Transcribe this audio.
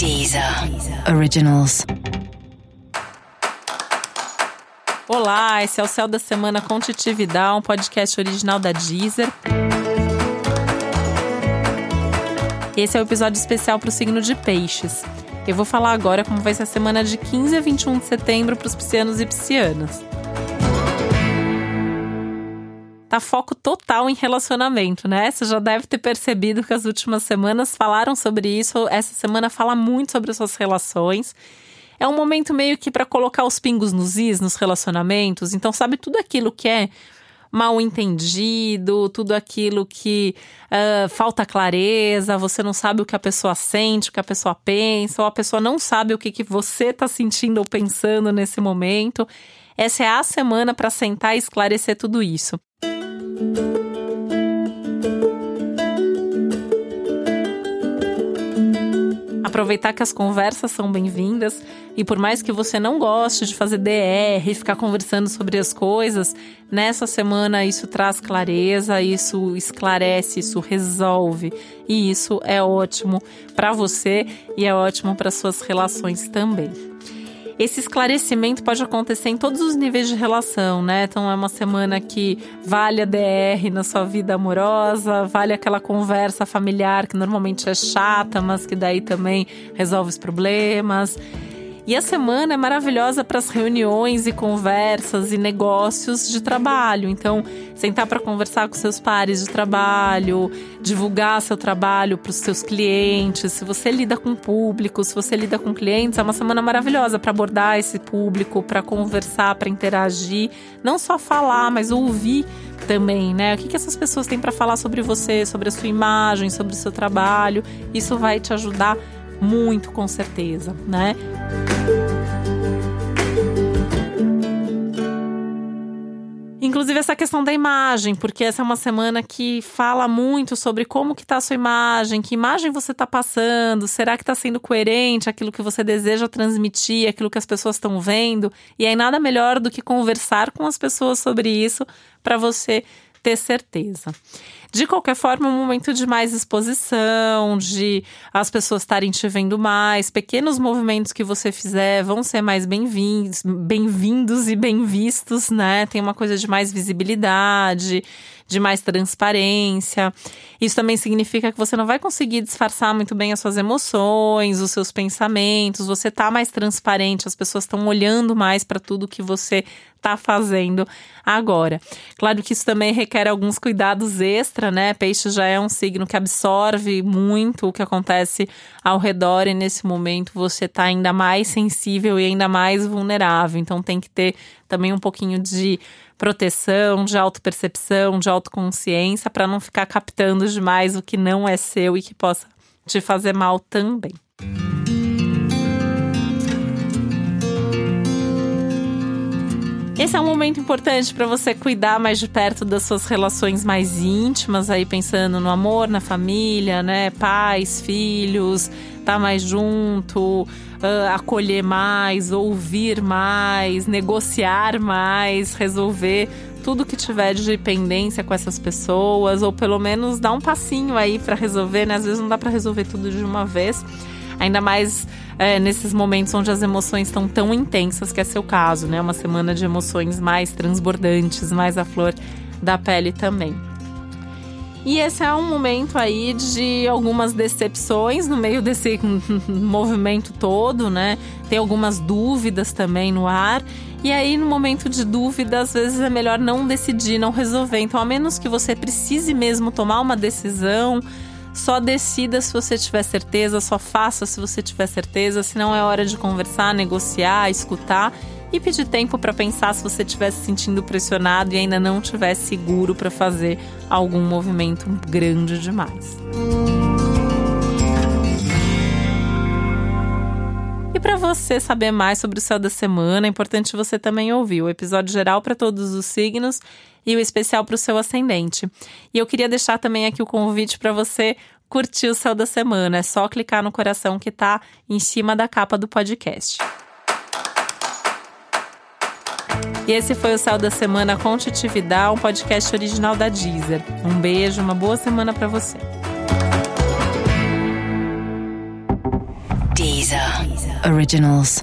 Deezer Originals. Olá, esse é o Céu da Semana com Titi Vidal, um podcast original da Deezer. Esse é o um episódio especial para o signo de Peixes. Eu vou falar agora como vai ser a semana de 15 a 21 de setembro para os piscianos e piscianas. Tá foco total em relacionamento, né? Você já deve ter percebido que as últimas semanas falaram sobre isso. Essa semana fala muito sobre as suas relações. É um momento meio que para colocar os pingos nos is nos relacionamentos. Então, sabe tudo aquilo que é mal entendido, tudo aquilo que uh, falta clareza, você não sabe o que a pessoa sente, o que a pessoa pensa, ou a pessoa não sabe o que, que você está sentindo ou pensando nesse momento. Essa é a semana para sentar e esclarecer tudo isso. Aproveitar que as conversas são bem-vindas e por mais que você não goste de fazer DR e ficar conversando sobre as coisas, nessa semana isso traz clareza, isso esclarece, isso resolve e isso é ótimo para você e é ótimo para suas relações também. Esse esclarecimento pode acontecer em todos os níveis de relação, né? Então é uma semana que vale a DR na sua vida amorosa, vale aquela conversa familiar que normalmente é chata, mas que daí também resolve os problemas. E a semana é maravilhosa para as reuniões e conversas e negócios de trabalho. Então, sentar para conversar com seus pares de trabalho, divulgar seu trabalho para os seus clientes. Se você lida com público, se você lida com clientes, é uma semana maravilhosa para abordar esse público, para conversar, para interagir, não só falar, mas ouvir também, né? O que, que essas pessoas têm para falar sobre você, sobre a sua imagem, sobre o seu trabalho. Isso vai te ajudar muito, com certeza, né? Essa questão da imagem, porque essa é uma semana que fala muito sobre como que tá a sua imagem, que imagem você está passando, será que está sendo coerente aquilo que você deseja transmitir, aquilo que as pessoas estão vendo? E aí nada melhor do que conversar com as pessoas sobre isso para você ter certeza. De qualquer forma, é um momento de mais exposição, de as pessoas estarem te vendo mais, pequenos movimentos que você fizer vão ser mais bem-vindos, bem-vindos e bem vistos, né? Tem uma coisa de mais visibilidade, de mais transparência. Isso também significa que você não vai conseguir disfarçar muito bem as suas emoções, os seus pensamentos, você tá mais transparente, as pessoas estão olhando mais para tudo que você tá fazendo agora. Claro que isso também requer alguns cuidados né? Peixe já é um signo que absorve muito o que acontece ao redor e nesse momento você tá ainda mais sensível e ainda mais vulnerável. Então tem que ter também um pouquinho de proteção, de autopercepção, de autoconsciência para não ficar captando demais o que não é seu e que possa te fazer mal também. Esse é um momento importante para você cuidar mais de perto das suas relações mais íntimas, aí pensando no amor, na família, né? Pais, filhos, estar tá mais junto, uh, acolher mais, ouvir mais, negociar mais, resolver tudo que tiver de pendência com essas pessoas, ou pelo menos dar um passinho aí para resolver, né? Às vezes não dá para resolver tudo de uma vez. Ainda mais é, nesses momentos onde as emoções estão tão intensas, que é seu caso, né? Uma semana de emoções mais transbordantes, mais à flor da pele também. E esse é um momento aí de algumas decepções no meio desse movimento todo, né? Tem algumas dúvidas também no ar. E aí, no momento de dúvida, às vezes é melhor não decidir, não resolver. Então, a menos que você precise mesmo tomar uma decisão, só decida se você tiver certeza, só faça se você tiver certeza, se não é hora de conversar, negociar, escutar e pedir tempo para pensar se você estiver se sentindo pressionado e ainda não estiver seguro para fazer algum movimento grande demais. E para você saber mais sobre o céu da semana, é importante você também ouvir o episódio geral para todos os signos e o especial para o seu ascendente. E eu queria deixar também aqui o convite para você curtir o céu da semana. É só clicar no coração que está em cima da capa do podcast. E esse foi o Céu da Semana com Titi um podcast original da Deezer. Um beijo, uma boa semana para você. Originals.